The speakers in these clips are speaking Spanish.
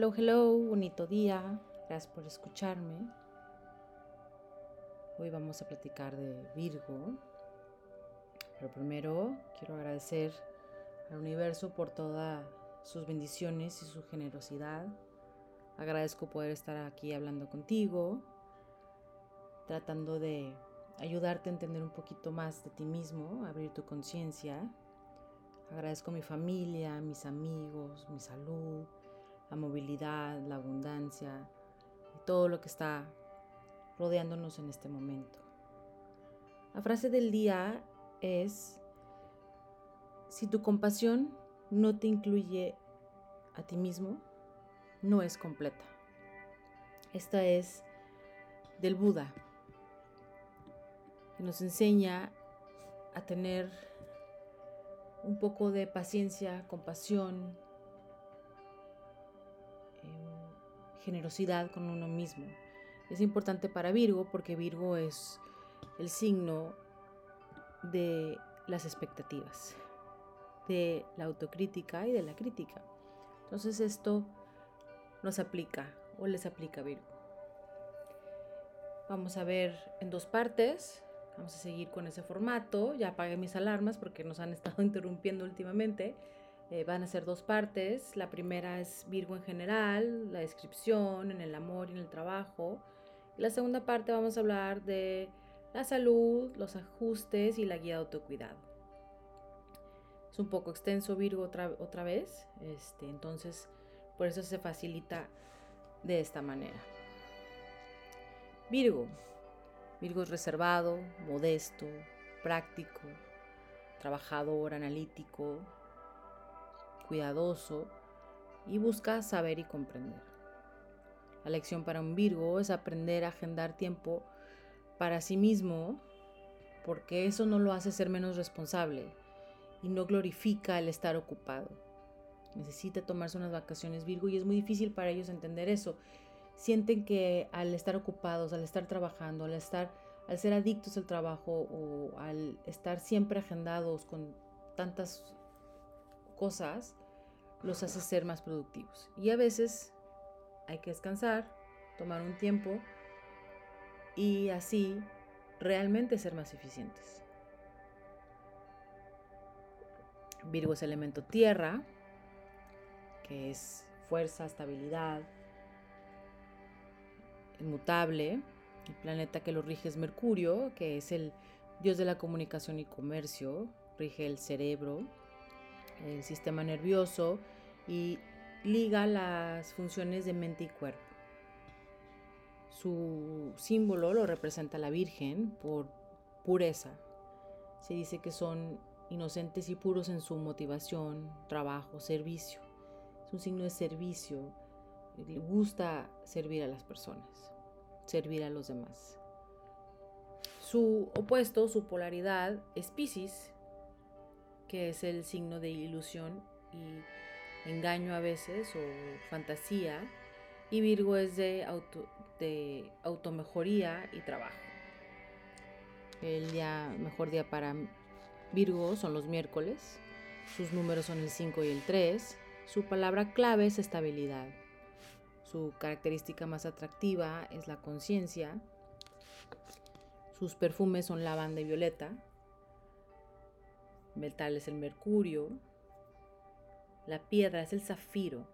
Hello, hello, bonito día. Gracias por escucharme. Hoy vamos a platicar de Virgo. Pero primero quiero agradecer al universo por todas sus bendiciones y su generosidad. Agradezco poder estar aquí hablando contigo, tratando de ayudarte a entender un poquito más de ti mismo, abrir tu conciencia. Agradezco a mi familia, mis amigos, mi salud, la movilidad, la abundancia todo lo que está rodeándonos en este momento. La frase del día es, si tu compasión no te incluye a ti mismo, no es completa. Esta es del Buda, que nos enseña a tener un poco de paciencia, compasión, generosidad con uno mismo. Es importante para Virgo porque Virgo es el signo de las expectativas, de la autocrítica y de la crítica. Entonces esto nos aplica o les aplica a Virgo. Vamos a ver en dos partes. Vamos a seguir con ese formato. Ya apagué mis alarmas porque nos han estado interrumpiendo últimamente. Eh, van a ser dos partes. La primera es Virgo en general, la descripción en el amor y en el trabajo. Y la segunda parte vamos a hablar de la salud, los ajustes y la guía de autocuidado. Es un poco extenso Virgo otra, otra vez, este, entonces por eso se facilita de esta manera. Virgo. Virgo es reservado, modesto, práctico, trabajador, analítico, cuidadoso y busca saber y comprender. La lección para un Virgo es aprender a agendar tiempo para sí mismo porque eso no lo hace ser menos responsable y no glorifica el estar ocupado. Necesita tomarse unas vacaciones Virgo y es muy difícil para ellos entender eso. Sienten que al estar ocupados, al estar trabajando, al estar al ser adictos al trabajo o al estar siempre agendados con tantas cosas, los hace ser más productivos. Y a veces hay que descansar, tomar un tiempo y así realmente ser más eficientes. Virgo es elemento tierra, que es fuerza, estabilidad, inmutable. El planeta que lo rige es Mercurio, que es el dios de la comunicación y comercio, rige el cerebro, el sistema nervioso y liga las funciones de mente y cuerpo. Su símbolo lo representa la Virgen por pureza. Se dice que son inocentes y puros en su motivación, trabajo, servicio. Es un signo de servicio. Le gusta servir a las personas, servir a los demás. Su opuesto, su polaridad, es Pisces, que es el signo de ilusión y engaño a veces o fantasía. Y Virgo es de, auto, de automejoría y trabajo. El día, mejor día para Virgo son los miércoles. Sus números son el 5 y el 3. Su palabra clave es estabilidad. Su característica más atractiva es la conciencia. Sus perfumes son lavanda y violeta metal es el mercurio, la piedra es el zafiro,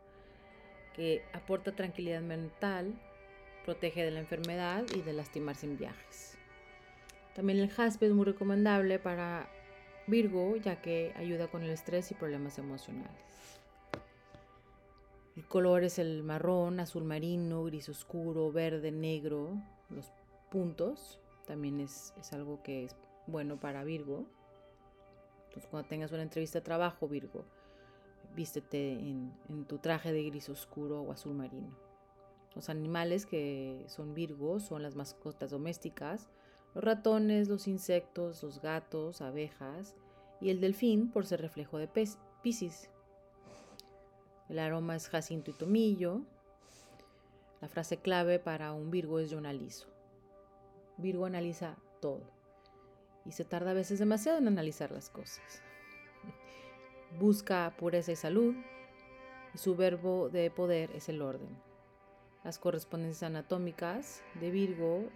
que aporta tranquilidad mental, protege de la enfermedad y de lastimarse en viajes. También el jaspe es muy recomendable para Virgo, ya que ayuda con el estrés y problemas emocionales. El color es el marrón, azul marino, gris oscuro, verde, negro, los puntos. También es, es algo que es bueno para Virgo. Pues, cuando tengas una entrevista de trabajo, Virgo, vístete en, en tu traje de gris oscuro o azul marino. Los animales que son Virgo son las mascotas domésticas, los ratones, los insectos, los gatos, abejas y el delfín por ser reflejo de Pisces. El aroma es jacinto y tomillo. La frase clave para un Virgo es yo analizo. Virgo analiza todo y se tarda a veces demasiado en analizar las cosas. Busca pureza y salud, y su verbo de poder es el orden. Las correspondencias anatómicas de Virgo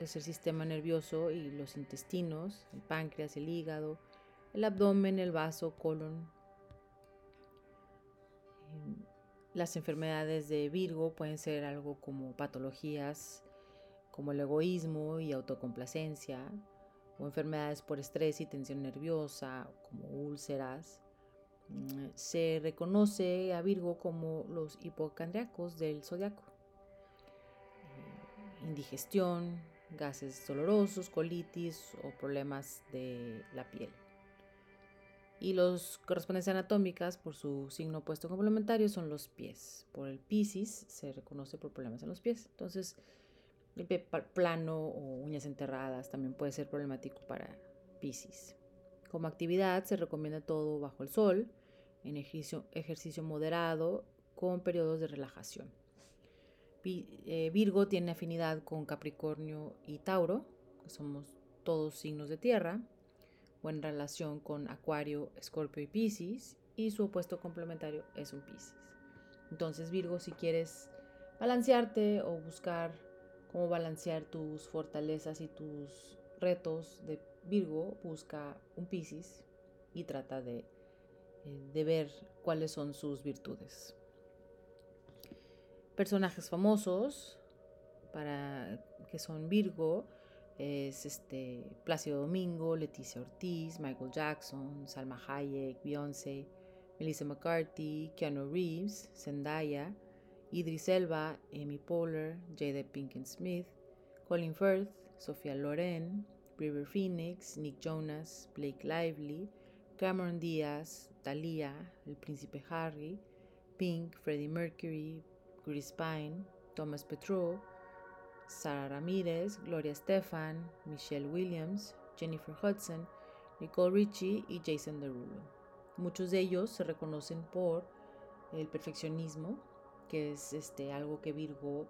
es el sistema nervioso y los intestinos, el páncreas, el hígado, el abdomen, el vaso, colon. Em, las enfermedades de Virgo pueden ser algo como patologías como el egoísmo y autocomplacencia, o enfermedades por estrés y tensión nerviosa, como úlceras. Mm, se reconoce a Virgo como los hipocondriacos del zodiaco. Eh, indigestión, gases dolorosos, colitis o problemas de la piel. Y los correspondencias anatómicas por su signo opuesto complementario son los pies. Por el Piscis se reconoce por problemas en los pies. Entonces, el plano o uñas enterradas también puede ser problemático para Piscis. Como actividad se recomienda todo bajo el sol, en ejercicio, ejercicio moderado con periodos de relajación. Eh, Virgo tiene afinidad con Capricornio y Tauro, que somos todos signos de tierra, buena relación con Acuario, Escorpio y Piscis, y su opuesto complementario es un Piscis. Entonces Virgo, si quieres balancearte o buscar cómo balancear tus fortalezas y tus retos de Virgo, busca un Piscis y trata de, eh, de ver cuáles son sus virtudes. Personajes famosos para que son Virgo es este Plácido Domingo, Leticia Ortiz, Michael Jackson, Salma Hayek, Beyoncé, Melissa McCarthy, Keanu Reeves, Zendaya, Idris Elba, Amy Poehler, Jada Pinkett Smith, Colin Firth, Sofía Loren, River Phoenix, Nick Jonas, Blake Lively, Cameron Diaz, Thalia, El Príncipe Harry, Pink, Freddie Mercury, Chris Pine, Thomas Petro, Sara Ramírez, Gloria Stefan, Michelle Williams, Jennifer Hudson, Nicole Richie y Jason Derulo. Muchos de ellos se reconocen por el perfeccionismo, que es este, algo que Virgo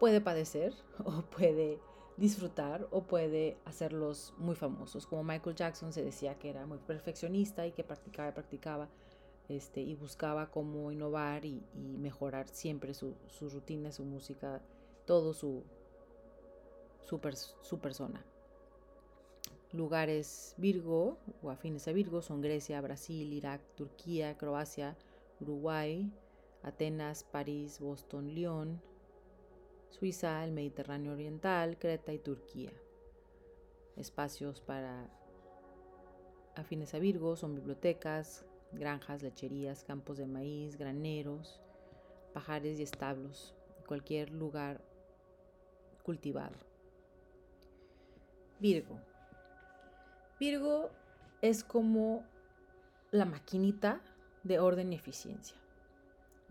puede padecer o puede disfrutar o puede hacerlos muy famosos. Como Michael Jackson se decía que era muy perfeccionista y que practicaba y practicaba este, y buscaba cómo innovar y, mejorar siempre su, rutina, su música, todo su, su, persona. Lugares Virgo o afines a Virgo son Grecia, Brasil, Irak, Turquía, Croacia, Uruguay, Atenas, París, Boston, Lyon, Suiza, el Mediterráneo Oriental, Creta y Turquía. Espacios para afines a Virgo son bibliotecas, granjas, lecherías, campos de maíz, graneros, pajares y establos, cualquier lugar cultivado. Virgo. Virgo es como la maquinita de orden y eficiencia.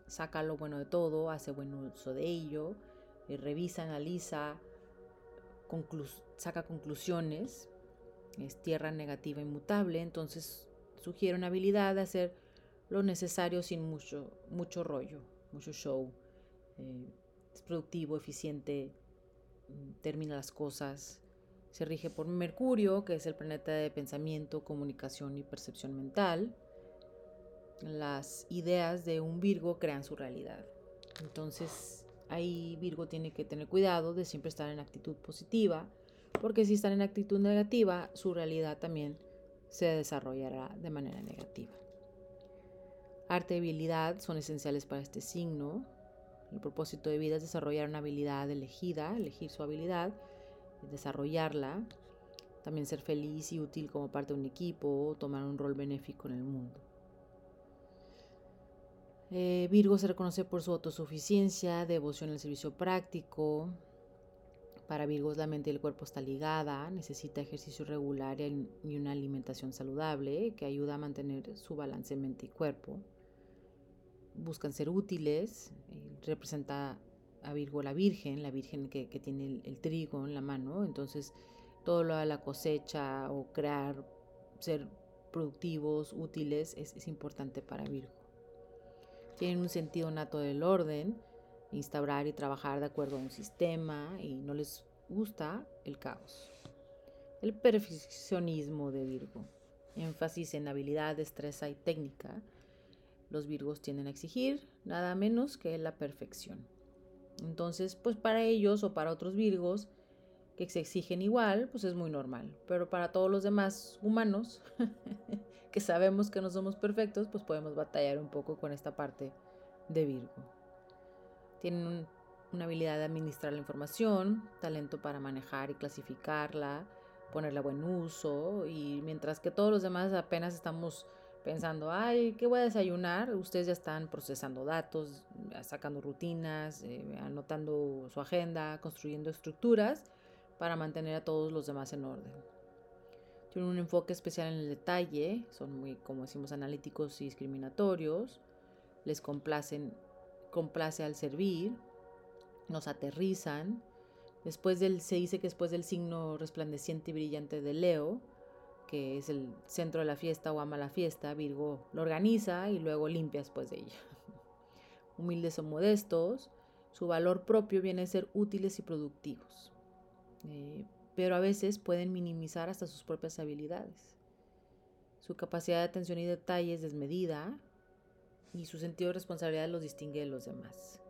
Saca lo bueno de todo, hace buen uso de ello, eh, revisa, analiza, saca conclusiones, es tierra negativa inmutable, entonces sugiere una habilidad de hacer lo necesario sin mucho, mucho rollo, mucho show. Eh, es productivo, eficiente, mm, termina las cosas. Se rige por Mercurio, que es el planeta de pensamiento, comunicación y percepción mental. Las ideas de un Virgo crean su realidad. Entonces, ahí Virgo tiene que tener cuidado de siempre estar en actitud positiva, porque si están en actitud negativa, su realidad también se desarrollará de manera negativa. Arte y habilidad son esenciales para este signo. El propósito de vida es desarrollar una habilidad elegida, elegir su habilidad, desarrollarla, también ser feliz y útil como parte de un equipo, tomar un rol benéfico en el mundo. Eh, Virgo se reconoce por su autosuficiencia, devoción al servicio práctico, para Virgos la mente y el cuerpo está ligada, necesita ejercicio regular y una alimentación saludable que ayuda a mantener su balance mente y cuerpo. Buscan ser útiles, eh, representa a Virgo la Virgen, la Virgen que, tiene el, trigo en la mano, entonces todo lo de la cosecha o crear, ser productivos, útiles, es, es importante para Virgo. Tienen un sentido nato del orden, instaurar y trabajar de acuerdo a un sistema y no les gusta el caos. El perfeccionismo de Virgo, énfasis en habilidad, destreza y técnica, los Virgos tienden a exigir nada menos que la perfección. Entonces, pues para ellos o para otros Virgos que se exigen igual, pues es muy normal. Pero para todos los demás humanos que sabemos que no somos perfectos, pues podemos batallar un poco con esta parte de Virgo. Tienen una habilidad de administrar la información, talento para manejar y clasificarla, ponerla a buen uso, y mientras que todos los demás apenas estamos pensando, ay, ¿qué voy a desayunar? Ustedes ya están procesando datos, sacando rutinas, eh, anotando su agenda, construyendo estructuras para mantener a todos los demás en orden. Tienen un enfoque especial en el detalle, son muy, como decimos, analíticos y discriminatorios, les complacen, complace al servir, nos aterrizan. Después del, se dice que después del signo resplandeciente y brillante de Leo, que es el centro de la fiesta o ama la fiesta, Virgo lo organiza y luego limpia después de ella. Humildes o modestos, su valor propio viene a ser útiles y productivos, eh, pero a veces pueden minimizar hasta sus propias habilidades. Su capacidad de atención y detalle es desmedida y su sentido de responsabilidad los distingue de los demás.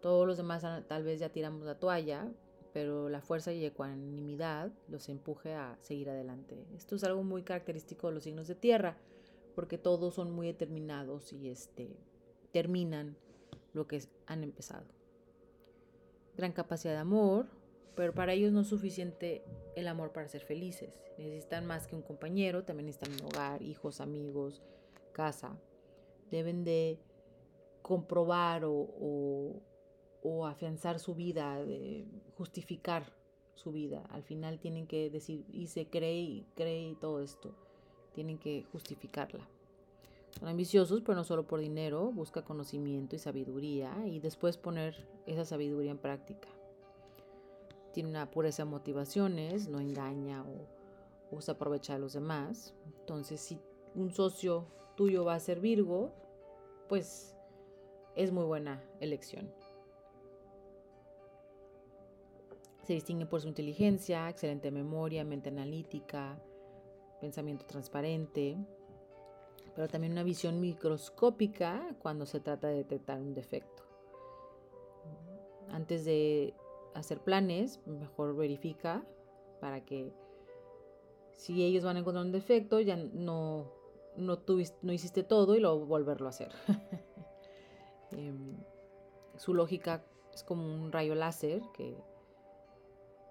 Todos los demás tal vez ya tiramos la toalla, pero la fuerza y ecuanimidad los empuje a seguir adelante. Esto es algo muy característico de los signos de tierra, porque todos son muy determinados y este, terminan lo que han empezado. Gran capacidad de amor, pero para ellos no es suficiente el amor para ser felices. Necesitan más que un compañero, también necesitan un hogar, hijos, amigos, casa. Deben de comprobar o afianzar su vida, de justificar su vida. Al final tienen que decir, y se cree y cree y todo esto. Tienen que justificarla. Son ambiciosos, pero no solo por dinero, busca conocimiento y sabiduría y después poner esa sabiduría en práctica. Tiene una pureza de motivaciones, no engaña o, o se aprovecha de los demás. Entonces, si un socio tuyo va a ser Virgo, pues es muy buena elección. Se distingue por su inteligencia, excelente memoria, mente analítica, pensamiento transparente, pero también una visión microscópica cuando se trata de detectar un defecto. Antes de hacer planes, mejor verifica para que si ellos van a encontrar un defecto, ya no, no, no hiciste todo y luego volverlo a hacer. Em, su lógica es como un rayo láser que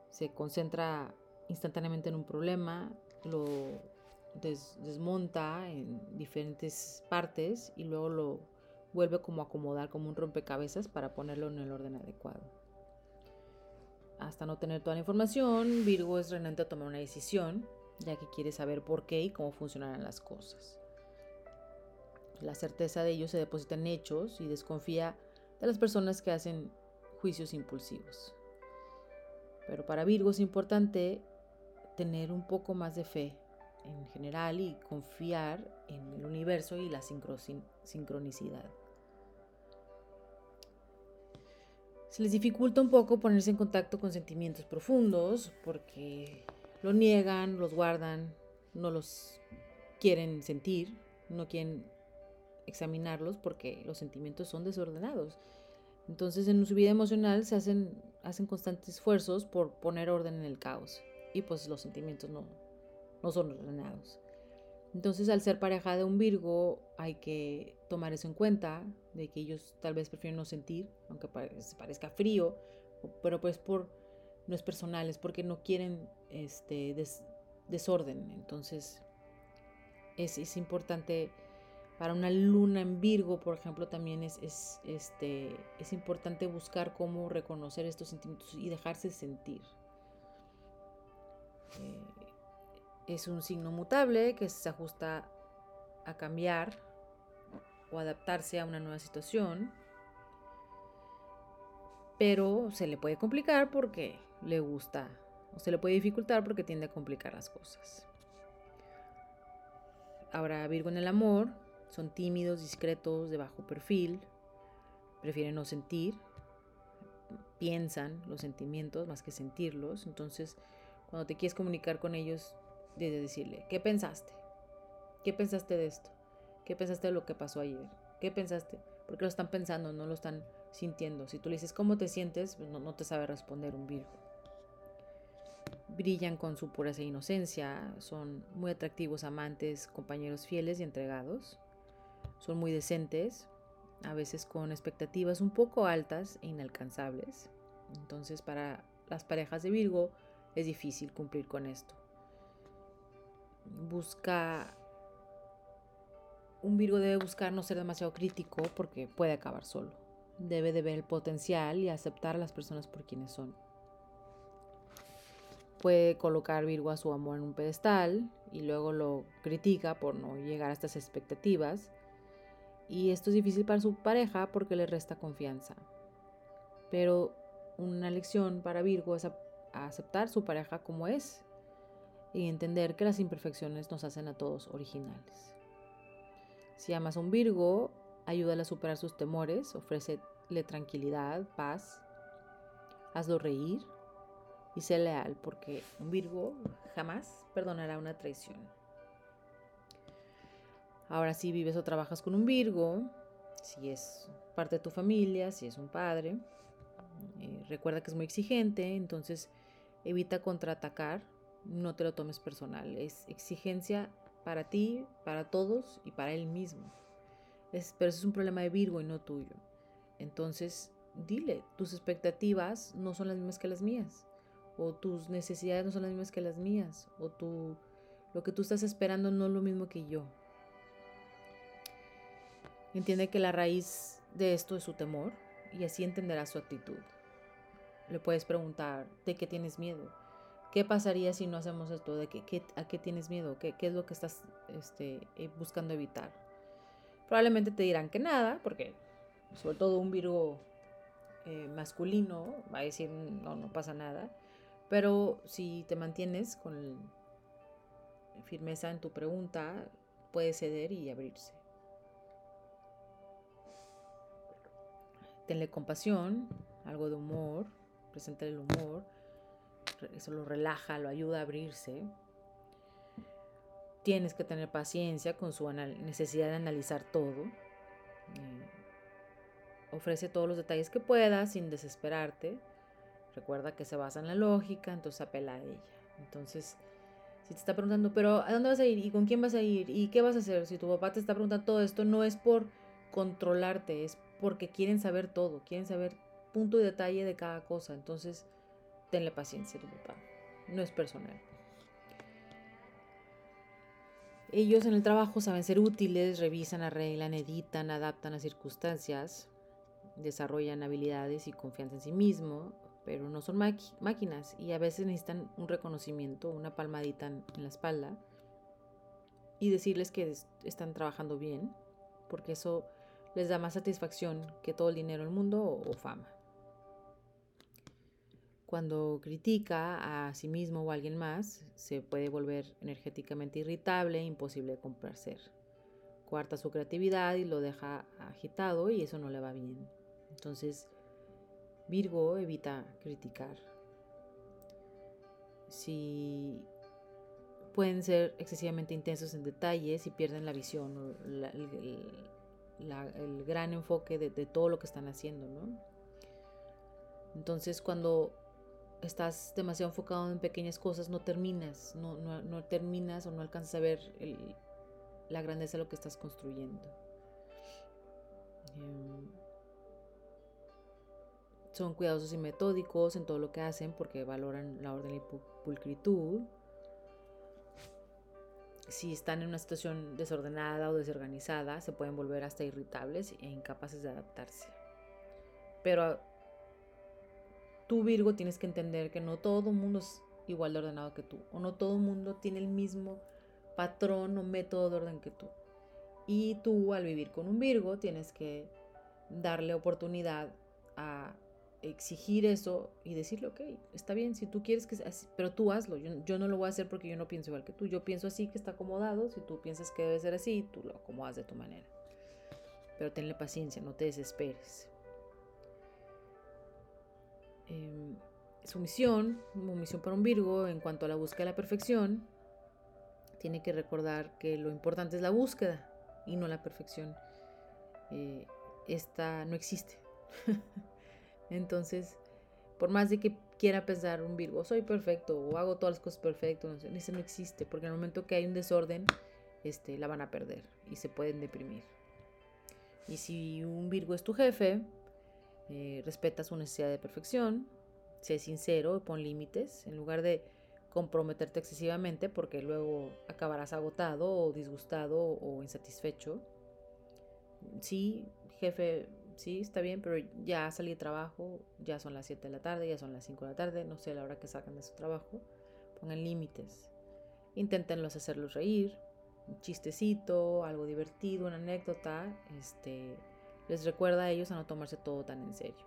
se concentra instantáneamente en un problema, lo desmonta en diferentes partes y luego lo vuelve como a acomodar como un rompecabezas para ponerlo en el orden adecuado. Hasta no tener toda la información, Virgo es renante a tomar una decisión, ya que quiere saber por qué y cómo funcionarán las cosas. La certeza de ello se deposita en hechos y desconfía de las personas que hacen juicios impulsivos. Pero para Virgo es importante tener un poco más de fe en general y confiar en el universo y la sincronicidad. Se les dificulta un poco ponerse en contacto con sentimientos profundos porque lo niegan, los guardan, no los quieren sentir, no quieren examinarlos porque los sentimientos son desordenados. Entonces en su vida emocional se hacen, hacen constantes esfuerzos por poner orden en el caos y pues los sentimientos no, no son ordenados. Entonces al ser pareja de un Virgo hay que tomar eso en cuenta, de que ellos tal vez prefieren no sentir, aunque parezca frío, pero pues por no es personal, es porque no quieren este desorden. Entonces es, es importante para una luna en Virgo, por ejemplo, también es, este, es importante buscar cómo reconocer estos sentimientos y dejarse sentir. Eh, es un signo mutable que se ajusta a cambiar o adaptarse a una nueva situación, pero se le puede complicar porque le gusta o se le puede dificultar porque tiende a complicar las cosas. Ahora Virgo en el amor, son tímidos, discretos, de bajo perfil, prefieren no sentir, piensan los sentimientos más que sentirlos. Entonces, cuando te quieres comunicar con ellos, debes decirle, ¿qué pensaste? ¿Qué pensaste de esto? ¿Qué pensaste de lo que pasó ayer? ¿Qué pensaste? Porque lo están pensando, no lo están sintiendo. Si tú le dices cómo te sientes, pues no, no te sabe responder un Virgo. Brillan con su pureza e inocencia, son muy atractivos amantes, compañeros fieles y entregados. Son muy decentes, a veces con expectativas un poco altas e inalcanzables. Entonces para las parejas de Virgo es difícil cumplir con esto. Busca un Virgo debe buscar no ser demasiado crítico porque puede acabar solo. Debe de ver el potencial y aceptar a las personas por quienes son. Puede colocar Virgo a su amor en un pedestal y luego lo critica por no llegar a estas expectativas. Y esto es difícil para su pareja porque le resta confianza. Pero una lección para Virgo es aceptar su pareja como es y entender que las imperfecciones nos hacen a todos originales. Si amas a un Virgo, ayúdale a superar sus temores, ofrécele tranquilidad, paz, hazlo reír y sé leal, porque un Virgo jamás perdonará una traición. Ahora si vives o trabajas con un Virgo, si es parte de tu familia, si es un padre, eh, recuerda que es muy exigente, entonces evita contraatacar, no te lo tomes personal, es exigencia para ti, para todos y para él mismo. Es, pero eso es un problema de Virgo y no tuyo. Entonces, dile, tus expectativas no son las mismas que las mías, o tus necesidades no son las mismas que las mías, o tu, lo que tú estás esperando no es lo mismo que yo. Entiende que la raíz de esto es su temor y así entenderás su actitud. Le puedes preguntar, ¿de qué tienes miedo? ¿Qué pasaría si no hacemos esto? ¿De qué, ¿A qué tienes miedo? ¿Qué, ¿Qué, es lo que estás este, eh, buscando evitar? Probablemente te dirán que nada, porque sobre todo un Virgo eh, masculino va a decir no, no pasa nada. Pero si te mantienes con firmeza en tu pregunta, puede ceder y abrirse. Tenle compasión, algo de humor, presenta el humor eso lo relaja, lo ayuda a abrirse. Tienes que tener paciencia con su necesidad de analizar todo. Eh, ofrece todos los detalles que puedas sin desesperarte. Recuerda que se basa en la lógica, entonces apela a ella. Entonces, si te está preguntando, pero ¿a dónde vas a ir? ¿Y con quién vas a ir? ¿Y qué vas a hacer? Si tu papá te está preguntando todo esto, no es por controlarte, es porque quieren saber todo, quieren saber punto y detalle de cada cosa. Entonces, tenle paciencia tu papá. No es personal. Ellos en el trabajo saben ser útiles, revisan, arreglan, editan, adaptan a circunstancias, desarrollan habilidades y confianza en sí mismo, pero no son máquinas y a veces necesitan un reconocimiento, una palmadita en, la espalda y decirles que están trabajando bien, porque eso les da más satisfacción que todo el dinero del mundo o fama cuando critica a sí mismo o a alguien más, se puede volver energéticamente irritable imposible de complacer. Cuarta su creatividad y lo deja agitado y eso no le va bien. Entonces, Virgo evita criticar. Si pueden ser excesivamente intensos en detalles y pierden la visión, el, gran enfoque de todo lo que están haciendo, ¿no? Entonces, cuando estás demasiado enfocado en pequeñas cosas, no terminas, no, no, terminas o no alcanzas a ver la grandeza de lo que estás construyendo. Em, son cuidadosos y metódicos en todo lo que hacen porque valoran la orden y pulcritud. Si están en una situación desordenada o desorganizada, se pueden volver hasta irritables e incapaces de adaptarse. Pero tú Virgo tienes que entender que no todo el mundo es igual de ordenado que tú, o no todo el mundo tiene el mismo patrón o método de orden que tú. Y tú al vivir con un Virgo tienes que darle oportunidad a exigir eso y decirle, ok, está bien, si tú quieres que sea así, pero tú hazlo, yo, yo, no lo voy a hacer porque yo no pienso igual que tú, yo pienso así que está acomodado, si tú piensas que debe ser así, tú lo acomodas de tu manera. Pero tenle paciencia, no te desesperes. Em, su misión, como misión para un Virgo, en cuanto a la búsqueda de la perfección, tiene que recordar que lo importante es la búsqueda y no la perfección. eh, esta no existe. Entonces, por más de que quiera pensar un Virgo, soy perfecto o hago todas las cosas perfecto, no sé, no existe, porque en el momento que hay un desorden, este, la van a perder y se pueden deprimir. Y si un Virgo es tu jefe, eh, respeta su necesidad de perfección, sé sincero, pon límites, en lugar de comprometerte excesivamente porque luego acabarás agotado o disgustado o insatisfecho. Sí, jefe, sí, está bien, pero ya salí de trabajo, ya son las 7 de la tarde, ya son las 5 de la tarde, no sé la hora que sacan de su trabajo. Pongan límites. Inténtenlos hacerlos reír, un chistecito, algo divertido, una anécdota, este, les recuerda a ellos a no tomarse todo tan en serio.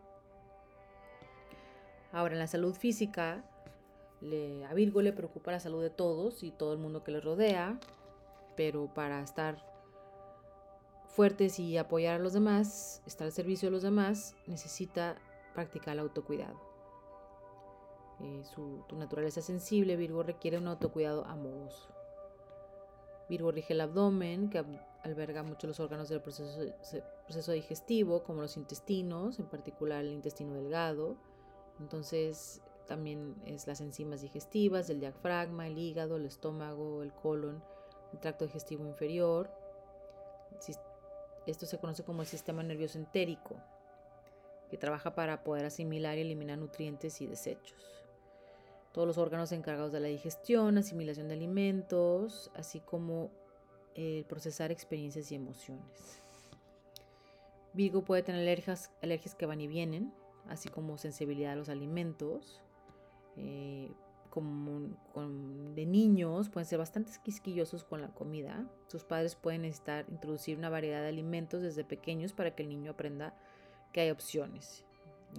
Ahora, en la salud física, a Virgo le preocupa la salud de todos y todo el mundo que le rodea, pero para estar fuertes y apoyar a los demás, estar al servicio de los demás, necesita practicar el autocuidado. Eh, su, tu naturaleza sensible, Virgo requiere un autocuidado amoroso. Virgo rige el abdomen, que alberga muchos los órganos del proceso, proceso digestivo, como los intestinos, en particular el intestino delgado. Entonces, también es las enzimas digestivas, el diafragma, el hígado, el estómago, el colon, el tracto digestivo inferior. Esto se conoce como el sistema nervioso entérico, que trabaja para poder asimilar y eliminar nutrientes y desechos. Todos los órganos encargados de la digestión, asimilación de alimentos, así como el procesar experiencias y emociones. Virgo puede tener alergias, que van y vienen, así como sensibilidad a los alimentos, eh, como, de niños pueden ser bastante quisquillosos con la comida. Sus padres pueden necesitar introducir una variedad de alimentos desde pequeños para que el niño aprenda que hay opciones.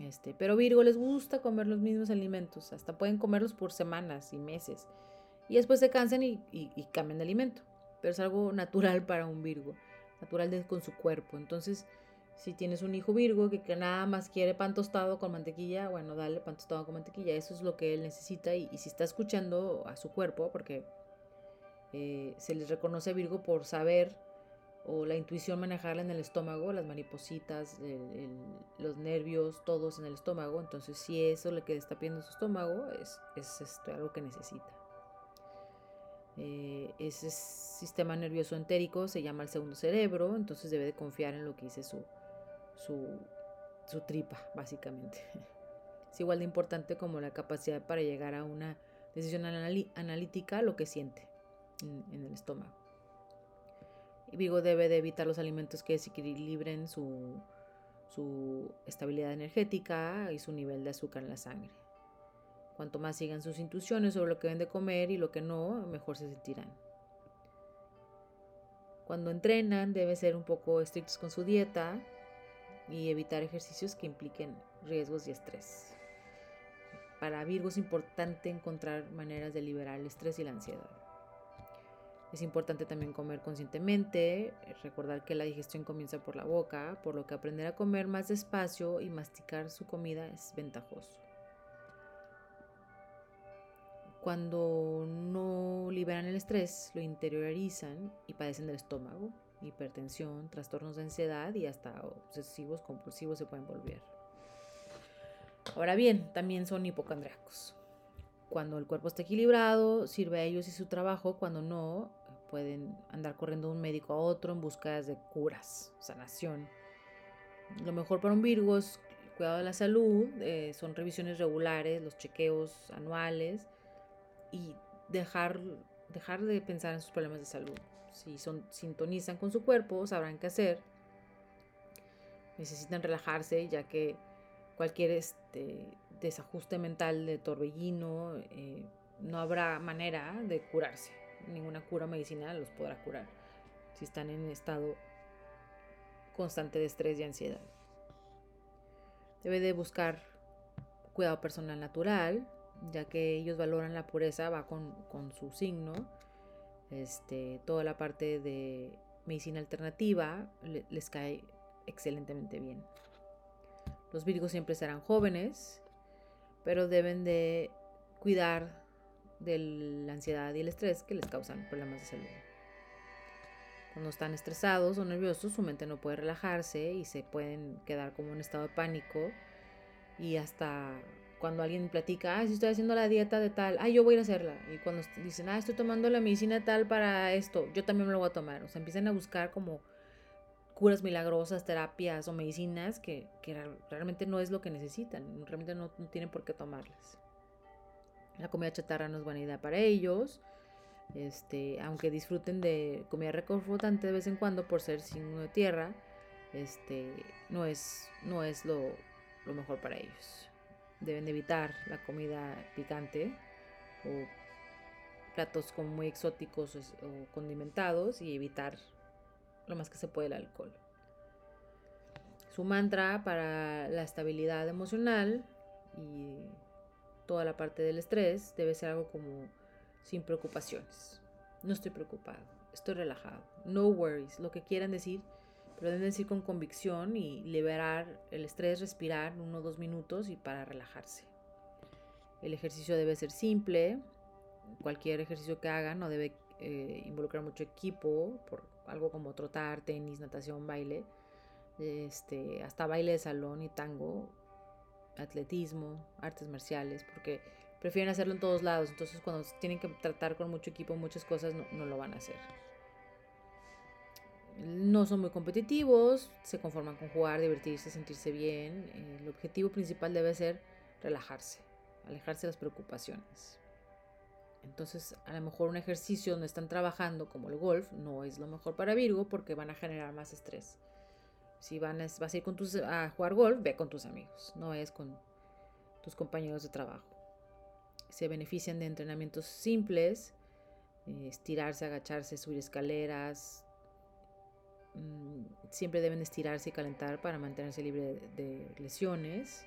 Este, pero Virgo les gusta comer los mismos alimentos, hasta pueden comerlos por semanas y meses. Y después se cansan y, y cambian de alimento. Pero es algo natural para un Virgo, natural de, con su cuerpo. Entonces, si tienes un hijo Virgo que, nada más quiere pan tostado con mantequilla, bueno, dale pan tostado con mantequilla. Eso es lo que él necesita. Y, si está escuchando a su cuerpo, porque eh, se les reconoce a Virgo por saber o la intuición manejarla en el estómago, las maripositas, los nervios, todos en el estómago. Entonces, si eso le queda está pidiendo su estómago, es, es esto, algo que necesita. Eh, ese sistema nervioso entérico se llama el segundo cerebro, entonces debe de confiar en lo que dice su, su, tripa, básicamente. Es igual de importante como la capacidad para llegar a una decisión analítica, lo que siente en, el estómago. Vigo debe de evitar los alimentos que desequilibren su, su estabilidad energética y su nivel de azúcar en la sangre. Cuanto más sigan sus intuiciones sobre lo que deben de comer y lo que no, mejor se sentirán. Cuando entrenan, debe ser un poco estrictos con su dieta, y evitar ejercicios que impliquen riesgos y estrés. Para Virgo es importante encontrar maneras de liberar el estrés y la ansiedad. Es importante también comer conscientemente, recordar que la digestión comienza por la boca, por lo que aprender a comer más despacio y masticar su comida es ventajoso. Cuando no liberan el estrés, lo interiorizan y padecen del estómago, hipertensión, trastornos de ansiedad y hasta obsesivos compulsivos se pueden volver. Ahora bien, también son hipocondriacos. Cuando el cuerpo está equilibrado, sirve a ellos y su trabajo. Cuando no, pueden andar corriendo de un médico a otro en busca de curas, sanación. Lo mejor para un Virgo es cuidado de la salud, eh, son revisiones regulares, los chequeos anuales y dejar, dejar de pensar en sus problemas de salud. Si son, sintonizan con su cuerpo, sabrán qué hacer. Necesitan relajarse, ya que cualquier este, desajuste mental de torbellino, eh, no habrá manera de curarse. Ninguna cura medicinal los podrá curar si están en estado constante de estrés y ansiedad. Debe de buscar cuidado personal natural, ya que ellos valoran la pureza, va con, con su signo este, toda la parte de medicina alternativa les cae excelentemente bien. Los virgos siempre serán jóvenes, pero deben de cuidar de la ansiedad y el estrés que les causan problemas de salud. Cuando están estresados o nerviosos, su mente no puede relajarse y se pueden quedar como en estado de pánico. Y hasta cuando alguien platica, ah, si estoy haciendo la dieta de tal, ah, yo voy a ir a hacerla. Y cuando dicen, ah, estoy tomando la medicina tal para esto, yo también me lo voy a tomar. O sea, empiezan a buscar como curas milagrosas, terapias o medicinas que, realmente no es lo que necesitan, realmente no, no, tienen por qué tomarlas. La comida chatarra no es buena idea para ellos. Este, aunque disfruten de comida reconfortante de vez en cuando por ser signo de tierra, este, no es, no es lo, lo mejor para ellos. Deben evitar la comida picante o platos como muy exóticos o condimentados y evitar lo más que se puede el alcohol. Su mantra para la estabilidad emocional y toda la parte del estrés debe ser algo como sin preocupaciones. No estoy preocupado, estoy relajado. No worries, lo que quieran decir, pero deben decir con convicción y liberar el estrés, respirar uno o dos minutos y para relajarse. El ejercicio debe ser simple, cualquier ejercicio que hagan no debe eh, involucrar mucho equipo, por algo como trotar, tenis, natación, baile, este, hasta baile de salón y tango, atletismo, artes marciales, porque prefieren hacerlo en todos lados. Entonces cuando tienen que tratar con mucho equipo muchas cosas no, lo van a hacer. No son muy competitivos, se conforman con jugar, divertirse, sentirse bien. El objetivo principal debe ser relajarse, alejarse de las preocupaciones. Entonces, a lo mejor un ejercicio donde están trabajando, como el golf, no es lo mejor para Virgo porque van a generar más estrés. Si van a, vas a ir con tus, a jugar golf, ve con tus amigos, no es con tus compañeros de trabajo se benefician de entrenamientos simples, eh, estirarse, agacharse, subir escaleras. Mm, siempre deben estirarse y calentar para mantenerse libre de, lesiones.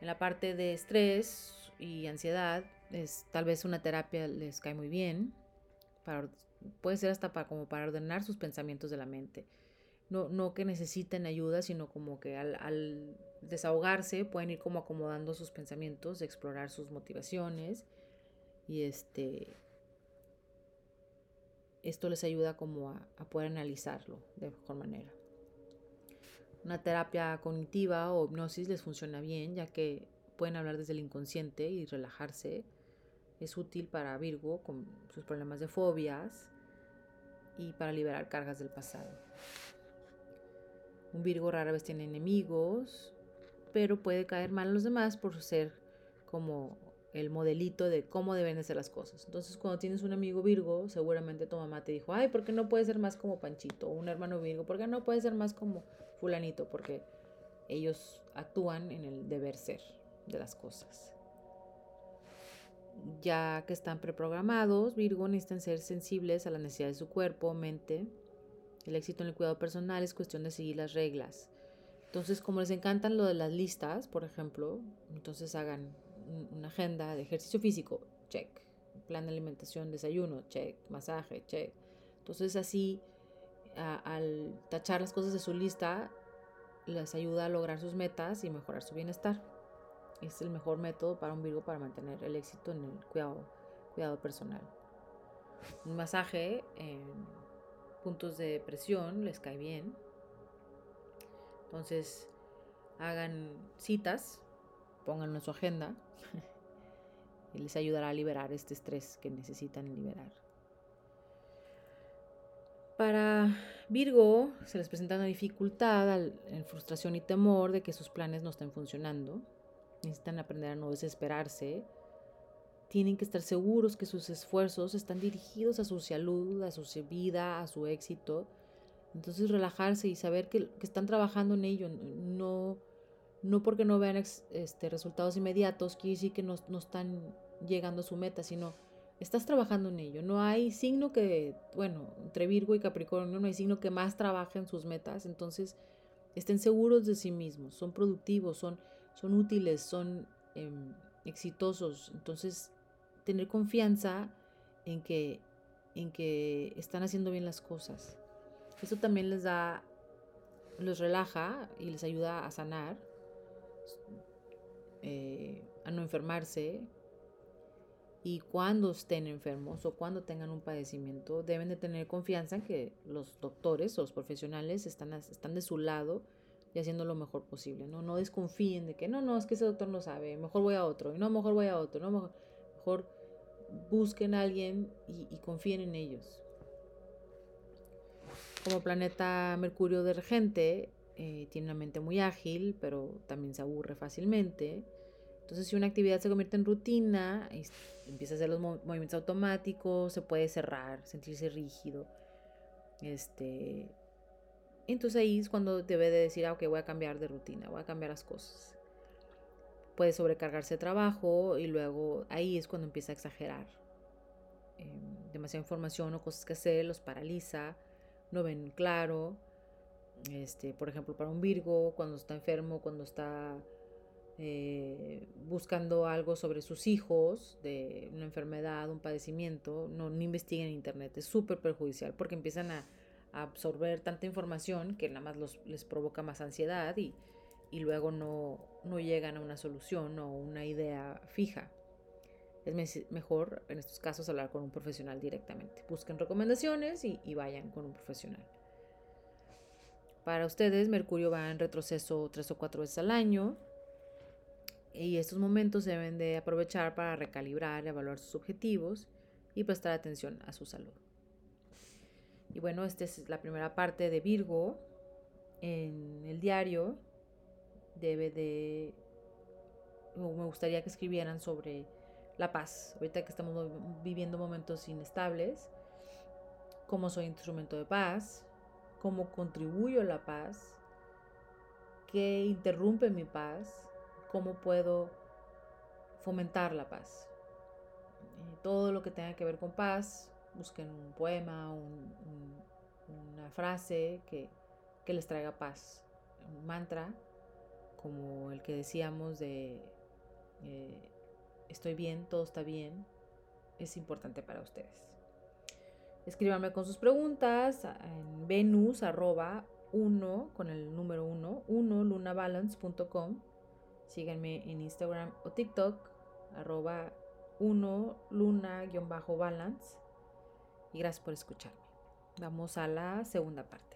En la parte de estrés y ansiedad, es, tal vez una terapia les cae muy bien. Para, puede ser hasta para, como para ordenar sus pensamientos de la mente. No, no que necesiten ayuda, sino como que al desahogarse, pueden ir como acomodando sus pensamientos, explorar sus motivaciones y este esto les ayuda como a, poder analizarlo de mejor manera. Una terapia cognitiva o hipnosis les funciona bien ya que pueden hablar desde el inconsciente y relajarse. Es útil para Virgo con sus problemas de fobias y para liberar cargas del pasado. Un Virgo rara vez tiene enemigos, pero puede caer mal a los demás por ser como el modelito de cómo deben de ser las cosas. Entonces, cuando tienes un amigo Virgo, seguramente tu mamá te dijo, ay, ¿por qué no puede ser más como Panchito? O un hermano Virgo, ¿por qué no puede ser más como fulanito? Porque ellos actúan en el deber ser de las cosas. Ya que están preprogramados, Virgo necesitan ser sensibles a la necesidad de su cuerpo, mente. El éxito en el cuidado personal es cuestión de seguir las reglas. Entonces, como les encantan lo de las listas, por ejemplo, entonces hagan una agenda de ejercicio físico, check. Plan de alimentación, desayuno, check. Masaje, check. Entonces, así, al tachar las cosas de su lista, les ayuda a lograr sus metas y mejorar su bienestar. Es el mejor método para un Virgo para mantener el éxito en el cuidado, cuidado personal. Un masaje en puntos de presión les cae bien entonces, hagan citas, pónganlo en su agenda y les ayudará a liberar este estrés que necesitan liberar. Para Virgo se les presenta una dificultad, frustración y temor de que sus planes no estén funcionando. Necesitan aprender a no desesperarse. Tienen que estar seguros que sus esfuerzos están dirigidos a su salud, a su vida, a su éxito entonces relajarse y saber que, están trabajando en ello, no, no porque no vean este, resultados inmediatos, quiere decir que no, están llegando a su meta, sino estás trabajando en ello. No hay signo que, bueno, entre Virgo y Capricornio no hay signo que más trabaje en sus metas, entonces estén seguros de sí mismos, son productivos, son, son útiles, son em, exitosos. Entonces, tener confianza en que, en que están haciendo bien las cosas. Eso también les da, los relaja y les ayuda a sanar, eh, a no enfermarse Y cuando estén enfermos o cuando tengan un padecimiento, deben de tener confianza en que los doctores o los profesionales están, están de su lado y haciendo lo mejor posible, ¿no? No desconfíen de que no, no, es que ese doctor no sabe, mejor voy a otro, y no, mejor voy a otro, no, mejor, busquen a alguien y, confíen en ellos. Como planeta Mercurio de regente, eh, tiene una mente muy ágil, pero también se aburre fácilmente. Entonces, si una actividad se convierte en rutina, empieza a hacer los movimientos automáticos, se puede cerrar, sentirse rígido. Este, entonces ahí es cuando debe de decir, ah, ok, voy a cambiar de rutina, voy a cambiar las cosas. Puede sobrecargarse de trabajo y luego ahí es cuando empieza a exagerar. Em, demasiada información o cosas que hacer los paraliza, no ven claro. Este, por ejemplo, para un Virgo, cuando está enfermo, cuando está eh, buscando algo sobre sus hijos, de una enfermedad, un padecimiento, no, no investiguen en internet, es súper perjudicial porque empiezan a absorber tanta información que nada más les provoca más ansiedad y, y luego no, no, llegan a una solución o una idea fija. Es mejor en estos casos hablar con un profesional directamente. Busquen recomendaciones y vayan con un profesional. Para ustedes, Mercurio va en retroceso tres o cuatro veces al año y estos momentos deben de aprovechar para recalibrar, evaluar sus objetivos y prestar atención a su salud. Y bueno, esta es la primera parte de Virgo. En el diario debe de... me gustaría que escribieran sobre la paz. Ahorita que estamos viviendo momentos inestables, cómo soy instrumento de paz, cómo contribuyo a la paz, qué interrumpe mi paz, cómo puedo fomentar la paz. Eh, todo lo que tenga que ver con paz, busquen un poema, una frase que, les traiga paz, un mantra, como el que decíamos de eh, estoy bien, todo está bien, es importante para ustedes. Escríbanme con sus preguntas en venus arroba 1 con el número 1, 1 lunabalance.com. Síganme en Instagram o TikTok arroba 1 luna-balance y gracias por escucharme. Vamos a la segunda parte.